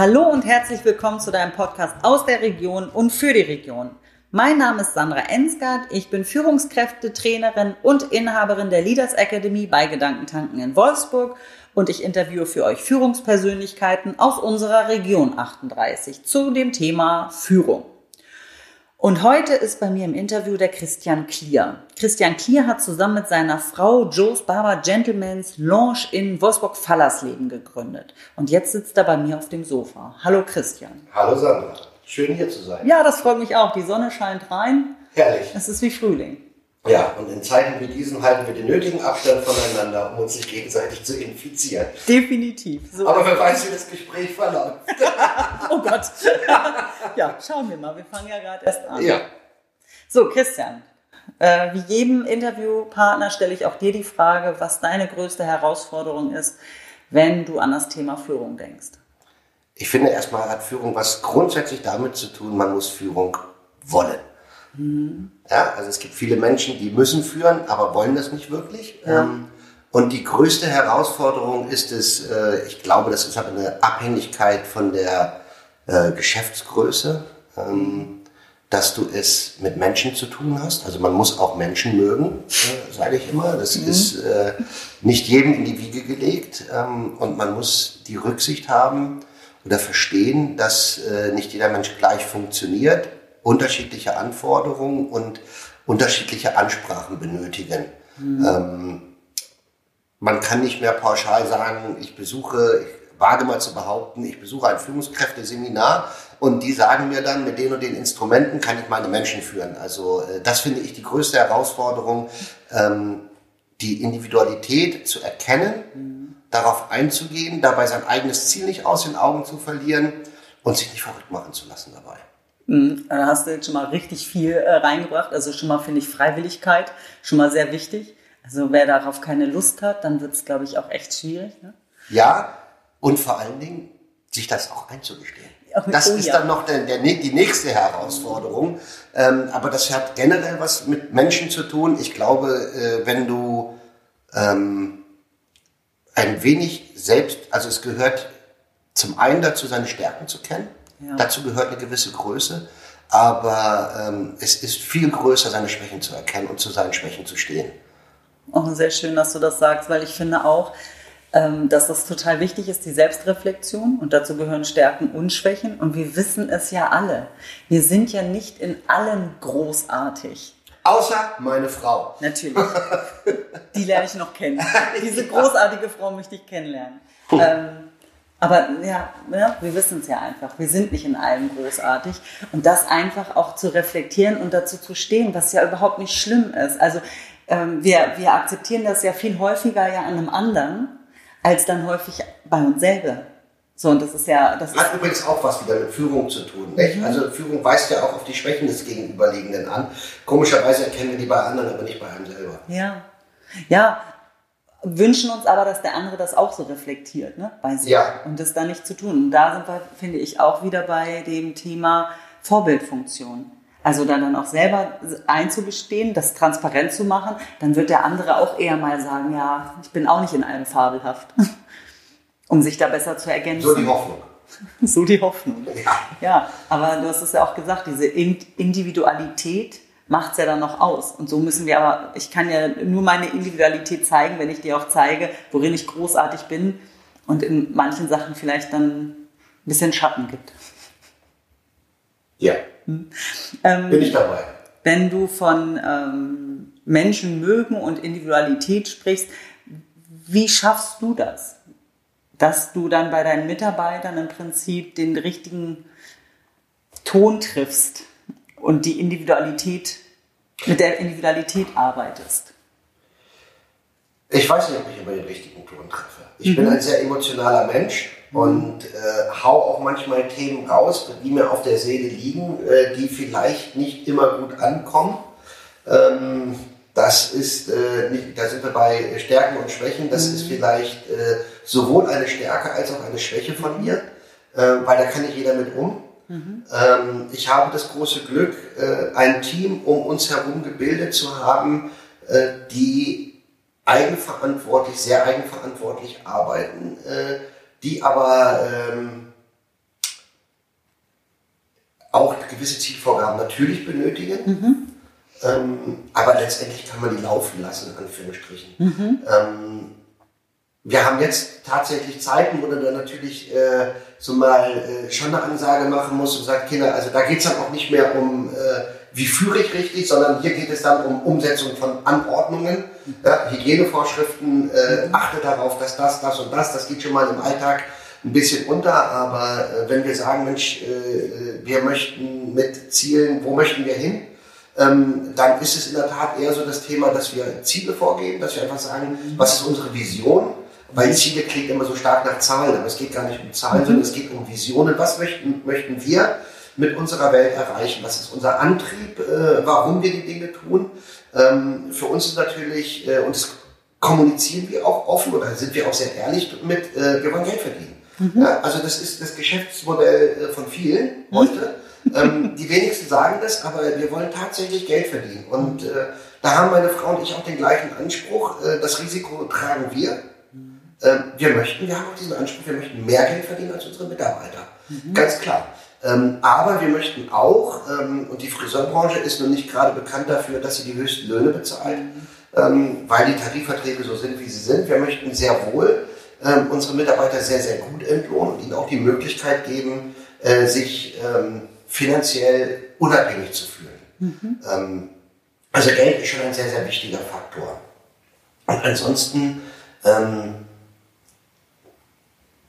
Hallo und herzlich willkommen zu deinem Podcast aus der Region und für die Region. Mein Name ist Sandra Ensgard, ich bin Führungskräftetrainerin und Inhaberin der Leaders Academy bei Gedankentanken in Wolfsburg und ich interviewe für euch Führungspersönlichkeiten aus unserer Region 38 zu dem Thema Führung. Und heute ist bei mir im Interview der Christian Klier. Christian Klier hat zusammen mit seiner Frau Joe's Barber Gentleman's Lounge in Wolfsburg-Fallersleben gegründet. Und jetzt sitzt er bei mir auf dem Sofa. Hallo Christian. Hallo Sandra. Schön hier zu sein. Ja, das freut mich auch. Die Sonne scheint rein. Herrlich. Es ist wie Frühling. Ja, und in Zeiten wie diesen halten wir den nötigen Abstand voneinander, um uns nicht gegenseitig zu infizieren. Definitiv. So. Aber wer weiß, wie das Gespräch verläuft. oh Gott. ja, schauen wir mal. Wir fangen ja gerade erst an. Ja. So, Christian. Äh, wie jedem Interviewpartner stelle ich auch dir die Frage, was deine größte Herausforderung ist, wenn du an das Thema Führung denkst. Ich finde erstmal hat Führung was grundsätzlich damit zu tun, man muss Führung wollen. Mhm. Ja, also es gibt viele Menschen, die müssen führen, aber wollen das nicht wirklich. Ja. Ähm, und die größte Herausforderung ist es, äh, ich glaube, das ist aber eine Abhängigkeit von der äh, Geschäftsgröße, ähm, dass du es mit Menschen zu tun hast. Also man muss auch Menschen mögen, äh, sage ich immer. Das mhm. ist nicht jedem in die Wiege gelegt. Ähm, und man muss die Rücksicht haben oder verstehen, dass nicht jeder Mensch gleich funktioniert unterschiedliche Anforderungen und unterschiedliche Ansprachen benötigen. Mhm. Ähm, man kann nicht mehr pauschal sagen, ich besuche, ich wage mal zu behaupten, ich besuche ein Führungskräfteseminar und die sagen mir dann, mit den und den Instrumenten kann ich meine Menschen führen. Also äh, das finde ich die größte Herausforderung, ähm, die Individualität zu erkennen, mhm. darauf einzugehen, dabei sein eigenes Ziel nicht aus den Augen zu verlieren und sich nicht verrückt machen zu lassen dabei. Hm, da hast du jetzt schon mal richtig viel äh, reingebracht. Also schon mal finde ich Freiwilligkeit schon mal sehr wichtig. Also wer darauf keine Lust hat, dann wird es, glaube ich, auch echt schwierig. Ne? Ja, und vor allen Dingen sich das auch einzugestehen. Das oh, ist ja. dann noch der, der, die nächste Herausforderung. Ähm, aber das hat generell was mit Menschen zu tun. Ich glaube, äh, wenn du ähm, ein wenig selbst, also es gehört zum einen dazu, seine Stärken zu kennen ja. Dazu gehört eine gewisse Größe, aber ähm, es ist viel größer, seine Schwächen zu erkennen und zu seinen Schwächen zu stehen. Auch sehr schön, dass du das sagst, weil ich finde auch, ähm, dass das total wichtig ist, die Selbstreflexion und dazu gehören Stärken und Schwächen und wir wissen es ja alle. Wir sind ja nicht in allem großartig. Außer meine Frau. Natürlich. Die lerne ich noch kennen. Diese großartige Frau möchte ich kennenlernen. Ähm, aber ja, ja wir wissen es ja einfach. Wir sind nicht in allem großartig. Und das einfach auch zu reflektieren und dazu zu stehen, was ja überhaupt nicht schlimm ist. Also ähm, wir, wir akzeptieren das ja viel häufiger ja an einem anderen, als dann häufig bei uns selber. So, und das ist ja. Das hat übrigens auch was wieder mit Führung zu tun. Nicht? Mhm. Also Führung weist ja auch auf die Schwächen des Gegenüberliegenden an. Komischerweise erkennen wir die bei anderen, aber nicht bei einem selber. Ja. Ja, wünschen uns aber, dass der andere das auch so reflektiert, ne, bei sich. Ja. Und das dann nicht zu tun. Und da sind wir, finde ich, auch wieder bei dem Thema Vorbildfunktion. Also dann, dann auch selber einzugestehen, das transparent zu machen, dann wird der andere auch eher mal sagen, ja, ich bin auch nicht in allem fabelhaft. um sich da besser zu ergänzen. So die Hoffnung. so die Hoffnung. Ja. ja, aber du hast es ja auch gesagt, diese Individualität, macht es ja dann noch aus. Und so müssen wir aber, ich kann ja nur meine Individualität zeigen, wenn ich dir auch zeige, worin ich großartig bin und in manchen Sachen vielleicht dann ein bisschen Schatten gibt. Ja. Hm. Ähm, bin ich dabei. Wenn du von ähm, Menschen mögen und Individualität sprichst, wie schaffst du das? Dass du dann bei deinen Mitarbeitern im Prinzip den richtigen Ton triffst und die Individualität, mit der Individualität arbeitest? Ich weiß nicht, ob ich immer den richtigen Ton treffe. Ich mhm. bin ein sehr emotionaler Mensch und äh, hau auch manchmal Themen raus, die mir auf der Seele liegen, äh, die vielleicht nicht immer gut ankommen. Ähm, das ist, äh, nicht, da sind wir bei Stärken und Schwächen, das mhm. ist vielleicht äh, sowohl eine Stärke als auch eine Schwäche von mir, äh, weil da kann nicht jeder mit um. Mhm. Ähm, ich habe das große Glück, äh, ein Team um uns herum gebildet zu haben, äh, die eigenverantwortlich, sehr eigenverantwortlich arbeiten, äh, die aber ähm, auch gewisse Zielvorgaben natürlich benötigen. Mhm. Ähm, aber letztendlich kann man die laufen lassen, in Anführungsstrichen. Mhm. Wir haben jetzt tatsächlich Zeiten, wo du dann natürlich äh, so mal äh, schon eine Ansage machen musst und sagt, Kinder, also da geht es dann auch nicht mehr um, äh, wie führe ich richtig, sondern hier geht es dann um Umsetzung von Anordnungen, ja, Hygienevorschriften, äh, achte darauf, dass das, das und das, das geht schon mal im Alltag ein bisschen unter, aber äh, wenn wir sagen, Mensch, äh, wir möchten mit Zielen, wo möchten wir hin, ähm, dann ist es in der Tat eher so das Thema, dass wir Ziele vorgeben, dass wir einfach sagen, was ist unsere Vision, weil Ziele klingt immer so stark nach Zahlen, aber es geht gar nicht um Zahlen, mhm. sondern es geht um Visionen. Was möchten, möchten wir mit unserer Welt erreichen? Was ist unser Antrieb? Äh, warum wir die Dinge tun? Ähm, für uns ist natürlich, äh, und das kommunizieren wir auch offen oder sind wir auch sehr ehrlich mit, äh, wir wollen Geld verdienen. Mhm. Ja, also das ist das Geschäftsmodell äh, von vielen mhm. heute. ähm, die wenigsten sagen das, aber wir wollen tatsächlich Geld verdienen. Und äh, da haben meine Frau und ich auch den gleichen Anspruch. Äh, das Risiko tragen wir. Ähm, wir möchten, wir haben auch diesen Anspruch, wir möchten mehr Geld verdienen als unsere Mitarbeiter. Mhm. Ganz klar. Ähm, aber wir möchten auch, ähm, und die Friseurbranche ist nun nicht gerade bekannt dafür, dass sie die höchsten Löhne bezahlt, mhm. weil die Tarifverträge so sind, wie sie sind. Wir möchten sehr wohl unsere Mitarbeiter sehr, sehr gut entlohnen und ihnen auch die Möglichkeit geben, äh, sich finanziell unabhängig zu fühlen. Mhm. also Geld ist schon ein sehr, sehr wichtiger Faktor. Und ansonsten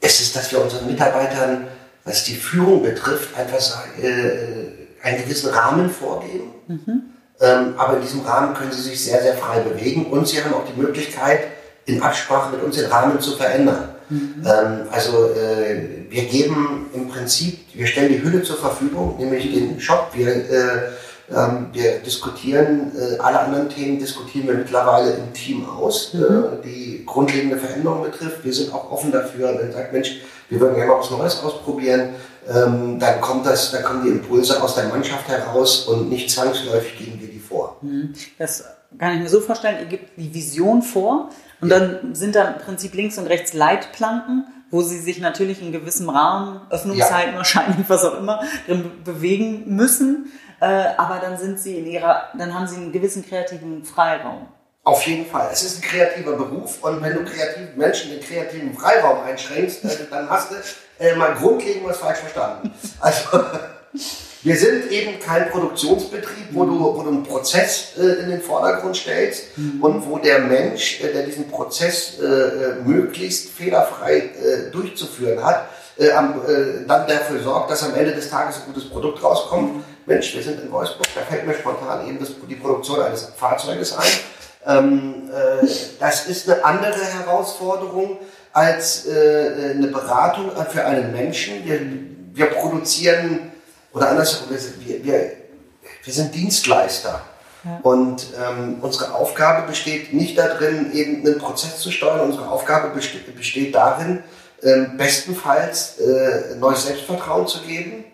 es ist, dass wir unseren Mitarbeitern, was die Führung betrifft, einfach äh, einen gewissen Rahmen vorgeben. Mhm. Ähm, aber in diesem Rahmen können sie sich sehr, sehr frei bewegen und sie haben auch die Möglichkeit, in Absprache mit uns den Rahmen zu verändern. Mhm. Ähm, also äh, wir geben im Prinzip, wir stellen die Hülle zur Verfügung, nämlich den Shop. Wir äh, ähm, wir diskutieren, äh, alle anderen Themen diskutieren wir mittlerweile im Team aus, mhm. äh, die grundlegende Veränderung betrifft. Wir sind auch offen dafür, wenn man sagt, Mensch, wir würden gerne mal was Neues ausprobieren, ähm, dann kommt das, dann kommen die Impulse aus der Mannschaft heraus und nicht zwangsläufig gehen wir die vor. Mhm. Das kann ich mir so vorstellen, ihr gebt die Vision vor und ja. dann sind da im Prinzip links und rechts Leitplanken, wo sie sich natürlich in gewissem Rahmen, Öffnungszeiten ja. wahrscheinlich, was auch immer, drin bewegen müssen. Äh, aber dann sind sie in ihrer, dann haben sie einen gewissen kreativen Freiraum. Auf jeden Fall. Es ist ein kreativer Beruf und wenn du kreativen Menschen den kreativen Freiraum einschränkst, äh, dann hast du äh, mal grundlegend was falsch verstanden. Also wir sind eben kein Produktionsbetrieb, wo du, wo du einen Prozess äh, in den Vordergrund stellst mhm. und wo der Mensch, äh, der diesen Prozess äh, möglichst fehlerfrei durchzuführen hat, dann dafür sorgt, dass am Ende des Tages ein gutes Produkt rauskommt. Mhm Mensch, wir sind in Wolfsburg, da fällt mir spontan eben das, die Produktion eines Fahrzeuges ein. Ähm, äh, das ist eine andere Herausforderung als äh, eine Beratung für einen Menschen. Wir, wir produzieren, oder andersherum, wir, wir, wir sind Dienstleister. Ja. Und ähm, unsere Aufgabe besteht nicht darin, eben einen Prozess zu steuern. Unsere Aufgabe besteht, besteht darin, ähm, bestenfalls äh, neues Selbstvertrauen zu geben,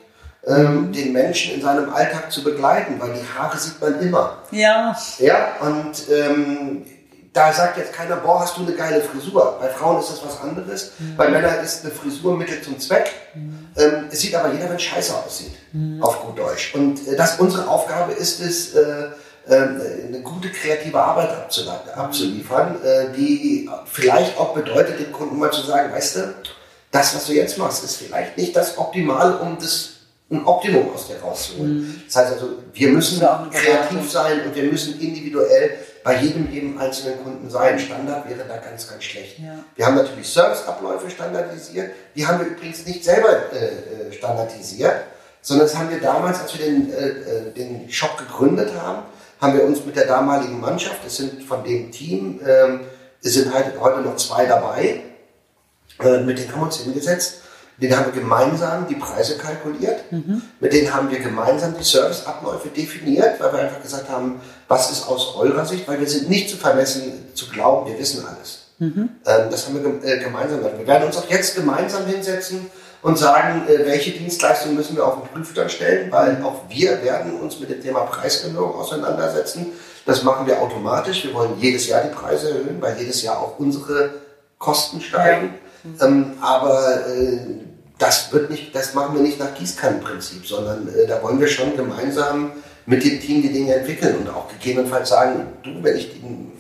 ähm, den Menschen in seinem Alltag zu begleiten, weil die Haare sieht man immer. Ja. Ja, und ähm, da sagt jetzt keiner, boah, hast du eine geile Frisur. Bei Frauen ist das was anderes. Mhm. Bei Männern ist eine Frisur Mittel zum Zweck. Mhm. Ähm, es sieht aber jeder, wenn es scheiße aussieht, mhm. auf gut Deutsch. Und äh, das unsere Aufgabe ist es, äh, ähm, eine gute kreative Arbeit abzuliefern, äh, die vielleicht auch bedeutet, dem Kunden mal zu sagen, weißt du, das, was du jetzt machst, ist vielleicht nicht das Optimale, um das ein Optimum aus dir rauszuholen. Mhm. Das heißt also, wir müssen kreativ sein und wir müssen individuell bei jedem eben einzelnen Kunden sein. Standard wäre da ganz, ganz schlecht. Ja. Wir haben natürlich Serviceabläufe standardisiert. Die haben wir übrigens nicht selber äh, äh standardisiert, sondern das haben wir damals, als wir den, äh, äh, den Shop gegründet haben, haben wir uns mit der damaligen Mannschaft, es sind von dem Team, äh, es sind halt heute noch zwei dabei, äh, mit denen haben wir uns hingesetzt mit denen haben wir gemeinsam die Preise kalkuliert. Mhm. Mit denen haben wir gemeinsam die Serviceabläufe definiert, weil wir einfach gesagt haben, was ist aus eurer Sicht, weil wir sind nicht zu vermessen, zu glauben, wir wissen alles. Mhm. Ähm, das haben wir äh, gemeinsam gemacht. Wir werden uns auch jetzt gemeinsam hinsetzen und sagen, äh, welche Dienstleistungen müssen wir auf den Prüfstand stellen, weil mhm. auch wir werden uns mit dem Thema Preisgewinnung auseinandersetzen. Das machen wir automatisch. Wir wollen jedes Jahr die Preise erhöhen, weil jedes Jahr auch unsere Kosten steigen. Ja. Mhm. Ähm, aber äh, das wird nicht, das machen wir nicht nach Gießkannenprinzip, sondern äh, da wollen wir schon gemeinsam mit dem Team die Dinge entwickeln und auch gegebenenfalls sagen, du, wenn ich den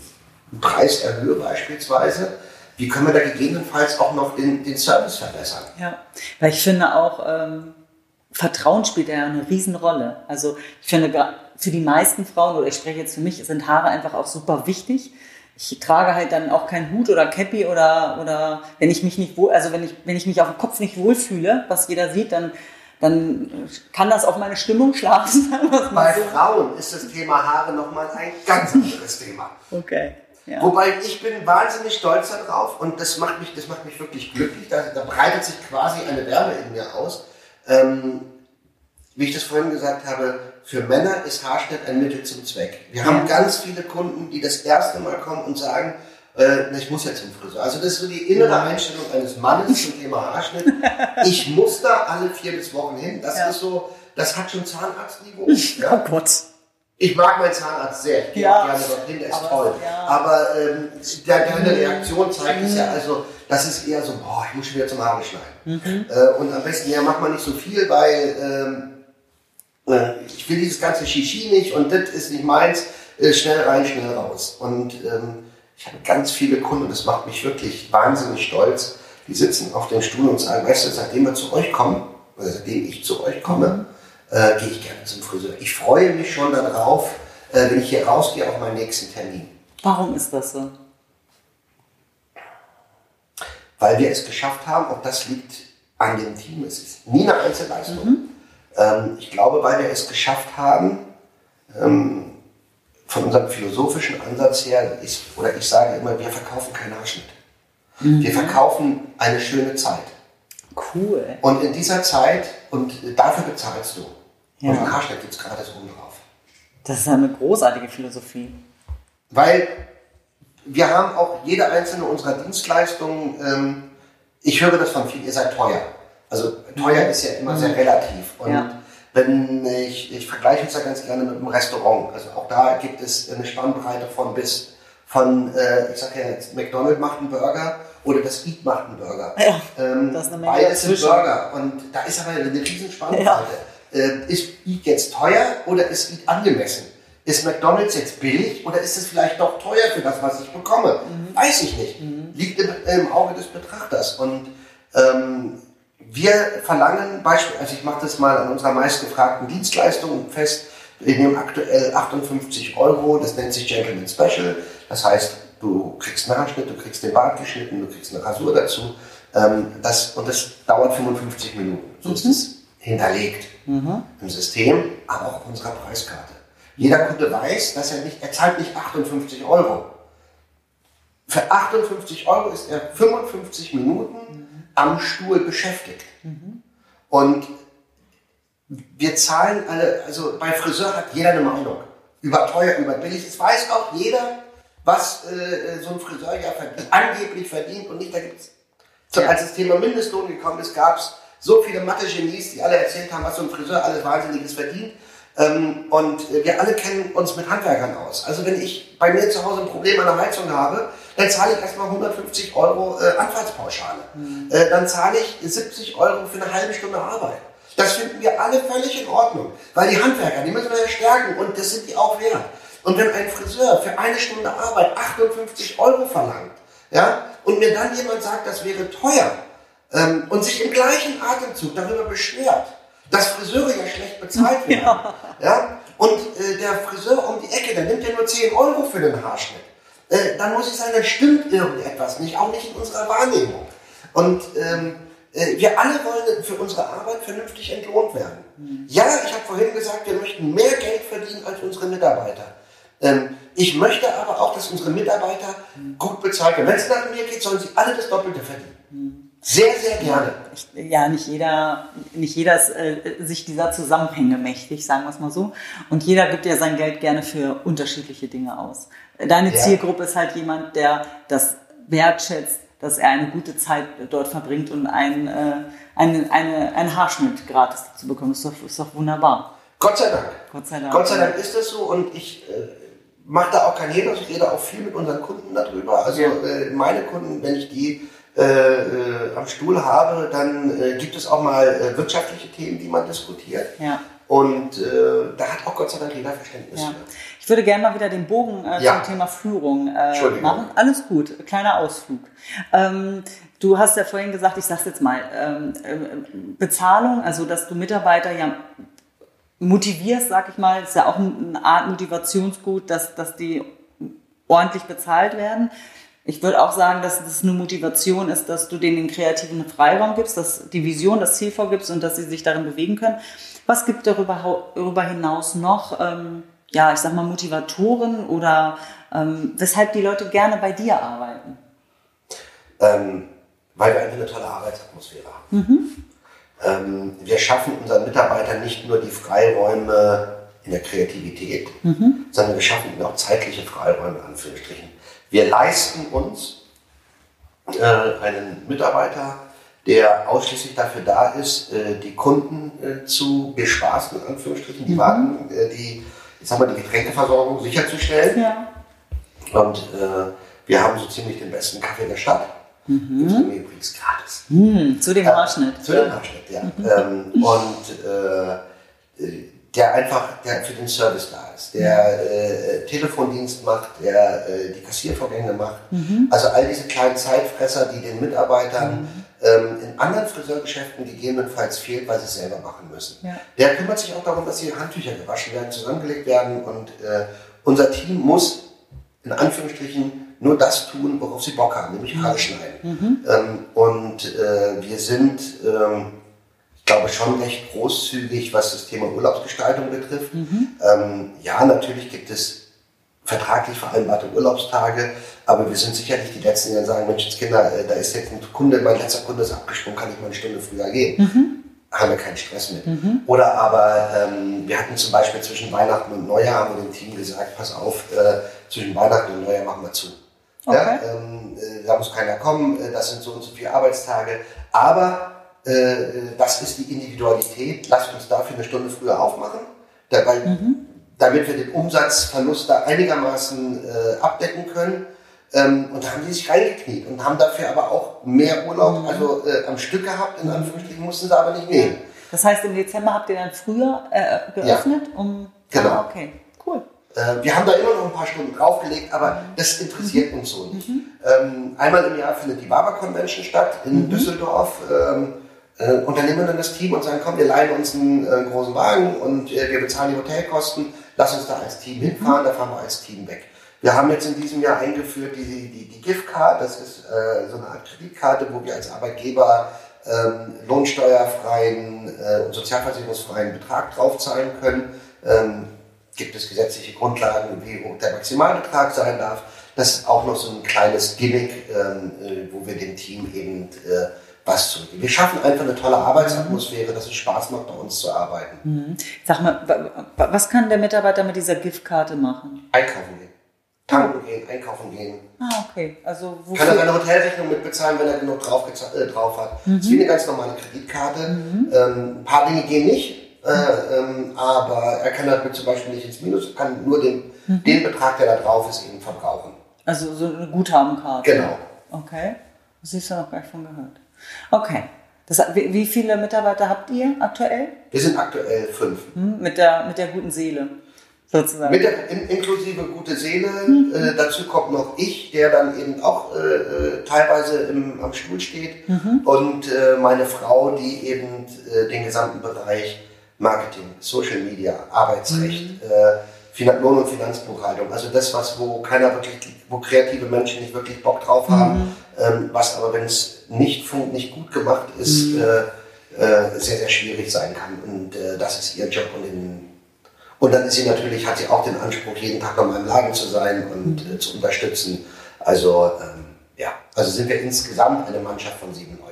Preis erhöhe beispielsweise, wie können wir da gegebenenfalls auch noch den, den Service verbessern? Ja, weil ich finde auch, ähm, Vertrauen spielt ja eine Riesenrolle. Also ich finde, für die meisten Frauen, oder ich spreche jetzt für mich, sind Haare einfach auch super wichtig. Ich trage halt dann auch keinen Hut oder Cappy oder, oder wenn ich mich nicht wohl, also wenn ich, wenn ich mich auf dem Kopf nicht wohlfühle, was jeder sieht, dann, dann kann das auf meine Stimmung schlafen. Bei so. Frauen ist das Thema Haare nochmal ein ganz anderes Thema. Okay. Ja. Wobei ich bin wahnsinnig stolz darauf und das macht mich, das macht mich wirklich glücklich. Da, da breitet sich quasi eine Wärme in mir aus. Ähm, wie ich das vorhin gesagt habe, für Männer ist Haarschnitt ein Mittel zum Zweck. Wir haben ganz viele Kunden, die das erste Mal kommen und sagen, äh, ich muss jetzt zum Friseur. Also das ist so die innere Einstellung eines Mannes zum Thema Haarschnitt. Ich muss da alle vier bis Wochen hin. Das ja. ist so, das hat schon Zahnarztniveau. Ja. Oh Gott. Ich mag meinen Zahnarzt sehr. Ich gehe ja, auch gerne dorthin, der ist aber, toll. Ja. Aber ähm, der, deine Reaktion zeigt es ja, also das ist eher so, boah, ich muss schon wieder zum Haare schneiden. Mhm. Äh, und am besten, ja, macht man nicht so viel, weil ähm, äh, ich will dieses ganze Shishi nicht und das ist nicht meins, äh, schnell rein, schnell raus. Und ähm, ich habe ganz viele Kunden, das macht mich wirklich wahnsinnig stolz, die sitzen auf dem Stuhl und sagen, weißt du, seitdem wir zu euch kommen, oder seitdem ich zu euch komme, äh, gehe ich gerne zum Friseur. Ich freue mich schon darauf, äh, wenn ich hier rausgehe auf meinen nächsten Termin. Warum ist das so? Weil wir es geschafft haben, und das liegt an dem Team, es ist nie eine Einzelleistung. Mhm. Ähm, ich glaube, weil wir es geschafft haben, ähm, von unserem philosophischen Ansatz her, ist, oder ich sage immer, wir verkaufen keinen Haarschnitt. Mhm. Wir verkaufen eine schöne Zeit. Cool. Und in dieser Zeit, und dafür bezahlst du. Ja. Und ein Haarschnitt gibt es gratis oben drauf. Das ist eine großartige Philosophie. Weil wir haben auch jede einzelne unserer Dienstleistungen, ähm, ich höre das von vielen, ihr seid teuer. Also teuer ist ja immer sehr mhm. relativ. Und ja. wenn ich, ich vergleiche es ja ganz gerne mit einem Restaurant. Also auch da gibt es eine Spannbreite von bis. Von, äh, ich sage ja jetzt, McDonald's macht einen Burger oder das Eat macht einen Burger. Ja, ähm, das ist eine Menge beides sind Burger. Und da ist aber eine riesen Spannbreite. Ja. Äh, ist Eat jetzt teuer oder ist Eat angemessen? Ist McDonald's jetzt billig oder ist es vielleicht doch teuer für das, was ich bekomme? Mhm. Weiß ich nicht. Mhm. Liegt im, im, Auge des Betrachters. Und ähm, wir verlangen, Beispiel, also ich mache das mal an unserer meistgefragten Dienstleistung fest, wir nehmen aktuell 58 Euro, das nennt sich Gentleman Special. Das heißt, du kriegst einen Haarschnitt, du kriegst den Bart geschnitten, du kriegst eine Rasur dazu. Ähm, das, und das dauert 55 Minuten. So mhm. ist es hinterlegt mhm. im System, aber auch auf unserer Preiskarte. Jeder Kunde weiß, dass er nicht, er zahlt nicht 58 Euro. Für 58 Euro ist er 55 Minuten mhm. Am Stuhl beschäftigt. Mhm. Und wir zahlen alle, also bei Friseur hat jeder eine Meinung. Über teuer, über billig. Es weiß auch jeder, was äh, so ein Friseur ja verdient, angeblich verdient und nicht. Da gibt's, so, als das Thema Mindestlohn gekommen ist, gab es so viele Mathe-Genies, die alle erzählt haben, was so ein Friseur alles Wahnsinniges verdient. Ähm, und wir alle kennen uns mit Handwerkern aus. Also wenn ich bei mir zu Hause ein Problem an der Heizung habe, dann zahle ich erstmal 150 Euro äh, Anfahrtspauschale. Mhm. Äh, dann zahle ich 70 Euro für eine halbe Stunde Arbeit. Das finden wir alle völlig in Ordnung, weil die Handwerker, die müssen wir ja stärken und das sind die auch wert. Und wenn ein Friseur für eine Stunde Arbeit 58 Euro verlangt, ja, und mir dann jemand sagt, das wäre teuer, ähm, und sich im gleichen Atemzug darüber beschwert, dass Friseure ja schlecht bezahlt werden. Ja. ja? Und äh, der Friseur um die Ecke, der nimmt ja nur 10 Euro für den Haarschnitt. Äh, dann muss ich sagen, da stimmt irgendetwas nicht, auch nicht in unserer Wahrnehmung. Und ähm, äh, wir alle wollen für unsere Arbeit vernünftig entlohnt werden. Mhm. Ja, ich habe vorhin gesagt, wir möchten mehr Geld verdienen als unsere Mitarbeiter. Ähm, ich möchte aber auch, dass unsere Mitarbeiter mhm. gut bezahlt werden. Wenn es nach mir geht, sollen sie alle das Doppelte verdienen. Sehr, sehr gerne. Ja, nicht jeder, nicht jeder ist äh, sich dieser Zusammenhänge mächtig, sagen wir es mal so. Und jeder gibt ja sein Geld gerne für unterschiedliche Dinge aus. Deine ja. Zielgruppe ist halt jemand, der das wertschätzt, dass er eine gute Zeit dort verbringt und ein, äh, eine, eine, einen Haarschnitt gratis zu bekommen. Ist doch, ist doch wunderbar. Gott sei Dank. Gott sei Dank. Gott sei Dank ist das so und ich äh, mache da auch kein Hehl, ich rede auch viel mit unseren Kunden darüber. Also ja. äh, meine Kunden, wenn ich die äh, äh, am Stuhl habe, dann äh, gibt es auch mal äh, wirtschaftliche Themen, die man diskutiert. Ja. Und äh, da hat auch Gott sei Dank jeder Verständnis Ja. für. Ich würde gerne mal wieder den Bogen äh, Ja. zum Thema Führung machen. Alles gut, kleiner Ausflug. Ähm, du hast ja vorhin gesagt, ich sag's jetzt mal, ähm, Bezahlung, also dass du Mitarbeiter ja motivierst, sag ich mal, ist ja auch eine Art Motivationsgut, dass, dass die ordentlich bezahlt werden. Ich würde auch sagen, dass es eine Motivation ist, dass du denen den kreativen Freiraum gibst, dass die Vision, das Ziel vorgibst und dass sie sich darin bewegen können. Was gibt darüber, darüber hinaus noch, ähm, ja, ich sag mal, Motivatoren oder ähm, weshalb die Leute gerne bei dir arbeiten? ähm, weil wir einfach eine tolle Arbeitsatmosphäre haben. Ähm, wir schaffen unseren Mitarbeitern nicht nur die Freiräume in der Kreativität, sondern wir schaffen ihnen auch zeitliche Freiräume, in Anführungsstrichen. Wir leisten uns äh, einen Mitarbeiter, der ausschließlich dafür da ist, äh, die Kunden äh, zu bespaßen, in Anführungsstrichen, die warten, äh, die, ich sag mal, die Getränkeversorgung sicherzustellen. Ja. Und äh, wir haben so ziemlich den besten Kaffee der Stadt. Mhm. Bei mir übrigens gratis. Hm, zu dem Haarschnitt. Zu dem Haarschnitt, ja. ähm, und äh, der einfach der für den Service da ist, der äh, Telefondienst macht, der äh, die Kassiervorgänge macht. Also all diese kleinen Zeitfresser, die den Mitarbeitern ähm, in anderen Friseurgeschäften gegebenenfalls fehlt, weil sie es selber machen müssen. Ja. Der kümmert sich auch darum, dass die Handtücher gewaschen werden, zusammengelegt werden und äh, unser Team muss in Anführungsstrichen nur das tun, worauf sie Bock haben, nämlich Haare schneiden. Ähm, und äh, wir sind, ähm, glaube, schon recht großzügig, was das Thema Urlaubsgestaltung betrifft. Ähm, ja, natürlich gibt es vertraglich vereinbarte Urlaubstage, aber wir sind sicherlich die Letzten, die dann sagen, Menschenskinder, äh, da ist jetzt ein Kunde, mein letzter Kunde ist abgesprungen, kann ich mal eine Stunde früher gehen haben wir keinen Stress mit. Oder aber ähm, wir hatten zum Beispiel zwischen Weihnachten und Neujahr haben wir dem Team gesagt, pass auf, äh, zwischen Weihnachten und Neujahr machen wir zu. Ja, Okay. ähm, äh, da muss keiner kommen, äh, das sind so und so viele Arbeitstage. Aber das ist die Individualität. Lasst uns dafür eine Stunde früher aufmachen, dabei, damit wir den Umsatzverlust da einigermaßen äh, abdecken können. Ähm, und da haben die sich reingekniet und haben dafür aber auch mehr Urlaub, Mhm. also äh, am Stück gehabt, in Anführungsstrichen mussten sie aber nicht nehmen. Das heißt, im Dezember habt ihr dann früher äh, geöffnet? Um, Genau. Ah, okay, cool. Äh, wir haben da immer noch ein paar Stunden draufgelegt, aber das interessiert uns so nicht. Ähm, einmal im Jahr findet die Barber Convention statt in Düsseldorf. Ähm, äh, und dann nehmen wir dann das Team und sagen, komm, wir leihen uns einen äh, großen Wagen und äh, wir bezahlen die Hotelkosten, lass uns da als Team hinfahren, da fahren wir als Team weg. Wir haben jetzt in diesem Jahr eingeführt die, die, die Gift-Card, das ist äh, so eine Art Kreditkarte, wo wir als Arbeitgeber ähm, lohnsteuerfreien äh, und sozialversicherungsfreien Betrag draufzahlen können. Ähm, gibt es gesetzliche Grundlagen, wie hoch der Maximalbetrag sein darf. Das ist auch noch so ein kleines Gimmick, ähm, äh, wo wir dem Team eben äh, was zurückgeben. Wir schaffen einfach eine tolle Arbeitsatmosphäre, dass es Spaß macht, bei uns zu arbeiten. Sag mal, wa- wa- was kann der Mitarbeiter mit dieser Giftkarte machen? Einkaufen gehen. Tanken gehen, einkaufen gehen. Ah, okay. Also Kann er wofür? seine Hotelrechnung mitbezahlen, wenn er genug drauf, äh, drauf hat. Das ist wie eine ganz normale Kreditkarte. Ähm, ein paar Dinge gehen nicht, äh, ähm, aber er kann damit zum Beispiel nicht ins Minus, kann nur den, den Betrag, der da drauf ist, eben verbrauchen. Also so eine Guthabenkarte. Genau. Okay. Das siehst du noch gar nicht von gehört. Okay. Das, wie, viele Mitarbeiter habt ihr aktuell? Wir sind aktuell fünf. Hm? Mit, der, mit der guten Seele, sozusagen. Mit der, in, inklusive gute Seele. Äh, dazu kommt noch ich, der dann eben auch äh, äh, teilweise im, am Stuhl steht. Und äh, meine Frau, die eben äh, den gesamten Bereich Marketing, Social Media, Arbeitsrecht, äh, Finan Lohn- und Finanzbuchhaltung, also das, was wo keiner wirklich, wo kreative Menschen nicht wirklich Bock drauf haben, ähm, was aber, wenn es nicht, nicht gut gemacht ist, äh, äh, sehr, sehr schwierig sein kann. Und äh, das ist ihr Job und in, und dann ist sie natürlich, hat sie auch den Anspruch, jeden Tag noch mal im Laden zu sein und äh, zu unterstützen. Also, ähm, ja, also sind wir insgesamt eine Mannschaft von sieben Leuten.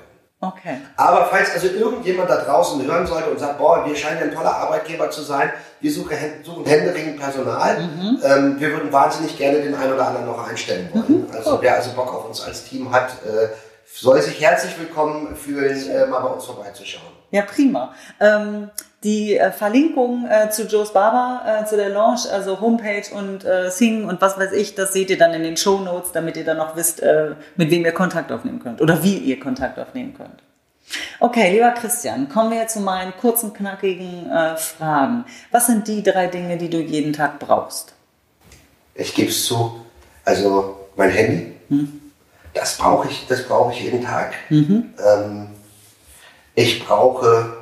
Okay. Aber falls also irgendjemand da draußen hören sollte und sagt, boah, wir scheinen ein toller Arbeitgeber zu sein, wir suchen, suchen händeringend Personal, ähm, wir würden wahnsinnig gerne den einen oder anderen noch einstellen wollen. Also wer also Bock auf uns als Team hat, äh, soll sich herzlich willkommen fühlen, äh, mal bei uns vorbeizuschauen. Ja, prima. Ähm, die äh, Verlinkung äh, zu Joe's Barber, äh, zu der Launch, also Homepage und äh, Sing und was weiß ich, das seht ihr dann in den Show Notes, damit ihr dann noch wisst, äh, mit wem ihr Kontakt aufnehmen könnt oder wie ihr Kontakt aufnehmen könnt. Okay, lieber Christian, kommen wir zu meinen kurzen, knackigen äh, Fragen. Was sind die drei Dinge, die du jeden Tag brauchst? Ich gebe es zu, also mein Handy, hm. das brauche ich, das brauche ich jeden Tag. Mhm. Ähm, ich brauche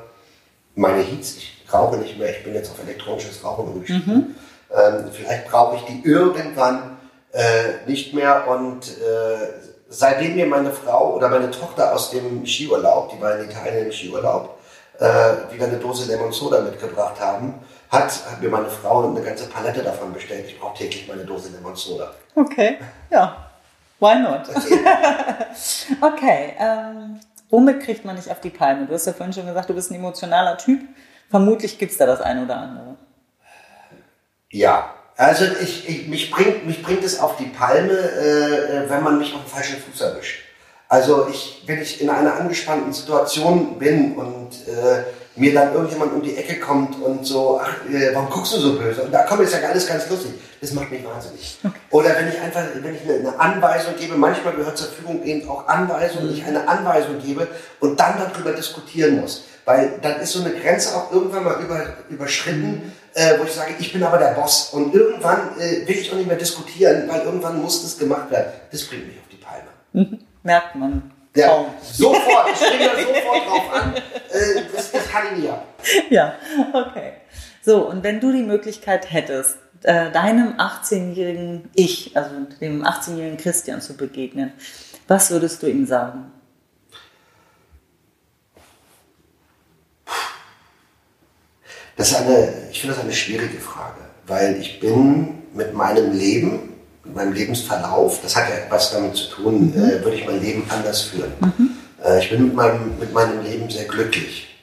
meine Heats, ich rauche nicht mehr, ich bin jetzt auf elektronisches Rauchen umgestiegen. Mhm. Ähm, vielleicht brauche ich die irgendwann äh, nicht mehr und äh, seitdem mir meine Frau oder meine Tochter aus dem Skiurlaub, die war in Italien im Skiurlaub, äh, wieder eine Dose Lemon Soda mitgebracht haben, hat, hat mir meine Frau eine ganze Palette davon bestellt. Ich brauche täglich meine Dose Lemon Soda. Okay, ja. Why not? okay, ähm, womit kriegt man nicht auf die Palme? Du hast ja vorhin schon gesagt, du bist ein emotionaler Typ. Vermutlich gibt es da das eine oder andere. Ja, also ich, ich, mich, bringt, mich bringt es auf die Palme, äh, äh, wenn man mich auf den falschen Fuß erwischt. Also ich, wenn ich in einer angespannten Situation bin und äh, mir dann irgendjemand um die Ecke kommt und so, ach, äh, warum guckst du so böse? Und da kommt jetzt ja alles ganz lustig. Das macht mich wahnsinnig. Okay. Oder wenn ich einfach, wenn ich eine, eine, Anweisung gebe, manchmal gehört zur Führung eben auch Anweisung, wenn ich eine Anweisung gebe und dann darüber diskutieren muss. Weil dann ist so eine Grenze auch irgendwann mal über, überschritten, äh, wo ich sage, ich bin aber der Boss. Und irgendwann äh, will ich auch nicht mehr diskutieren, weil irgendwann muss das gemacht werden. Das bringt mich auf die Palme. Mhm. Merkt man. Ja, kaum. sofort, ich springe da sofort drauf an. Äh, das, das kann ich nie ab. Ja, okay. So, und wenn du die Möglichkeit hättest, äh, deinem 18-jährigen Ich, also dem 18-jährigen Christian zu begegnen, was würdest du ihm sagen? Das ist eine, ich finde das eine schwierige Frage, weil ich bin mit meinem Leben, mit meinem Lebensverlauf, das hat ja was damit zu tun, mhm. äh, würde ich mein Leben anders führen. Mhm. Äh, ich bin mit meinem, mit meinem Leben sehr glücklich.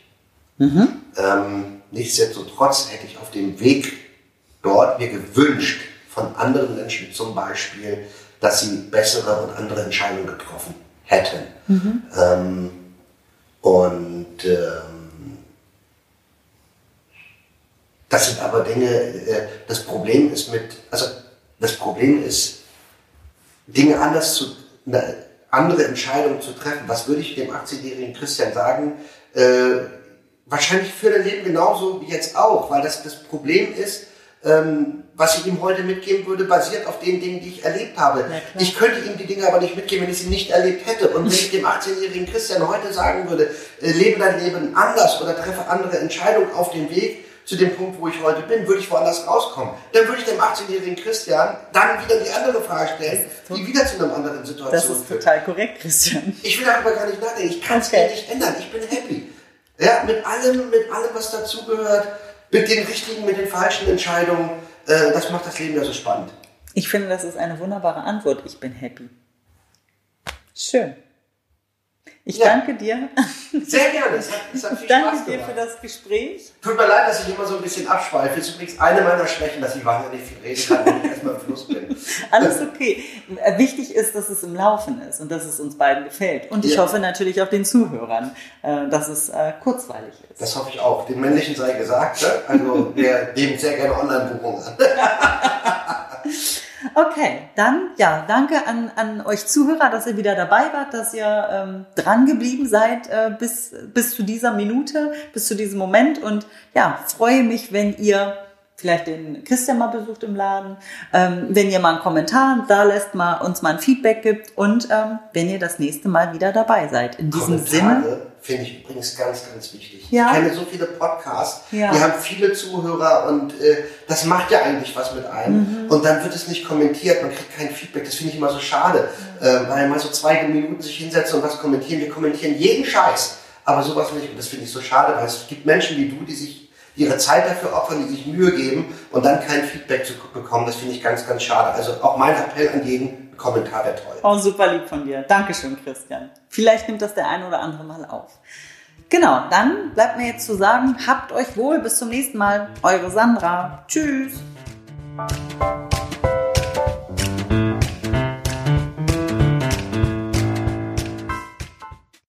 Mhm. Ähm, nichtsdestotrotz hätte ich auf dem Weg dort mir gewünscht von anderen Menschen zum Beispiel, dass sie bessere und andere Entscheidungen getroffen hätten. Mhm. Ähm, und ähm, Das sind aber Dinge, äh, das Problem ist mit, also das Problem ist, Dinge anders zu, eine andere Entscheidungen zu treffen. Was würde ich dem 18-jährigen Christian sagen? Äh, wahrscheinlich für dein Leben genauso wie jetzt auch, weil das das Problem ist, ähm, was ich ihm heute mitgeben würde, basiert auf den Dingen, die ich erlebt habe. Ich könnte ihm die Dinge aber nicht mitgeben, wenn ich sie nicht erlebt hätte. Und wenn ich dem 18-jährigen Christian heute sagen würde, äh, lebe dein Leben anders oder treffe andere Entscheidungen auf dem Weg, zu dem Punkt, wo ich heute bin, würde ich woanders rauskommen. Dann würde ich dem 18-jährigen Christian dann wieder die andere Frage stellen, die wieder zu einer anderen Situation Das ist führt. total korrekt, Christian. Ich will darüber gar nicht nachdenken. Ich kann es okay. mir nicht ändern. Ich bin happy. Ja, mit allem, mit allem, was dazugehört, mit den richtigen, mit den falschen Entscheidungen. Äh, das macht das Leben ja so spannend. Ich finde, das ist eine wunderbare Antwort. Ich bin happy. Schön. Ich ja. danke dir. Sehr gerne. Es hat, es hat viel danke Spaß dir für das Gespräch. Tut mir leid, dass ich immer so ein bisschen abschweife. Das ist übrigens eine meiner Schwächen, dass ich wahnsinnig viel reden kann, wenn ich erstmal im Fluss bin. Alles okay. Wichtig ist, dass es im Laufen ist und dass es uns beiden gefällt. Und ich ja. hoffe natürlich auch den Zuhörern, äh, dass es äh, kurzweilig ist. Das hoffe ich auch. Den männlichen sei gesagt. Ne? Also wir nehmen sehr gerne Online-Buchungen an. Okay, dann ja, danke an, an euch Zuhörer, dass ihr wieder dabei wart, dass ihr ähm, dran geblieben seid äh, bis, bis zu dieser Minute, bis zu diesem Moment. Und ja, freue mich, wenn ihr vielleicht den Christian mal besucht im Laden, ähm, wenn ihr mal einen Kommentar da lässt, mal uns mal ein Feedback gibt und ähm, wenn ihr das nächste Mal wieder dabei seid. In diesem Kommentare Sinne finde ich übrigens ganz, ganz wichtig. Ja. Ich kenne so viele Podcasts, ja. die haben viele Zuhörer und äh, das macht ja eigentlich was mit einem. Mhm. Und dann wird es nicht kommentiert, man kriegt kein Feedback. Das finde ich immer so schade, mhm. äh, weil mal so zwei Minuten sich hinsetzen und was kommentieren. Wir kommentieren jeden Scheiß, aber sowas nicht. Und das finde ich so schade, weil es gibt Menschen wie du, die sich ihre Zeit dafür opfern, die sich Mühe geben und dann kein Feedback zu bekommen. Das finde ich ganz, ganz schade. Also auch mein Appell an jeden, Kommentar wäre toll. Oh, super lieb von dir. Dankeschön, Christian. Vielleicht nimmt das der ein oder andere mal auf. Genau, dann bleibt mir jetzt zu sagen, habt euch wohl, bis zum nächsten Mal. Eure Sandra. Tschüss.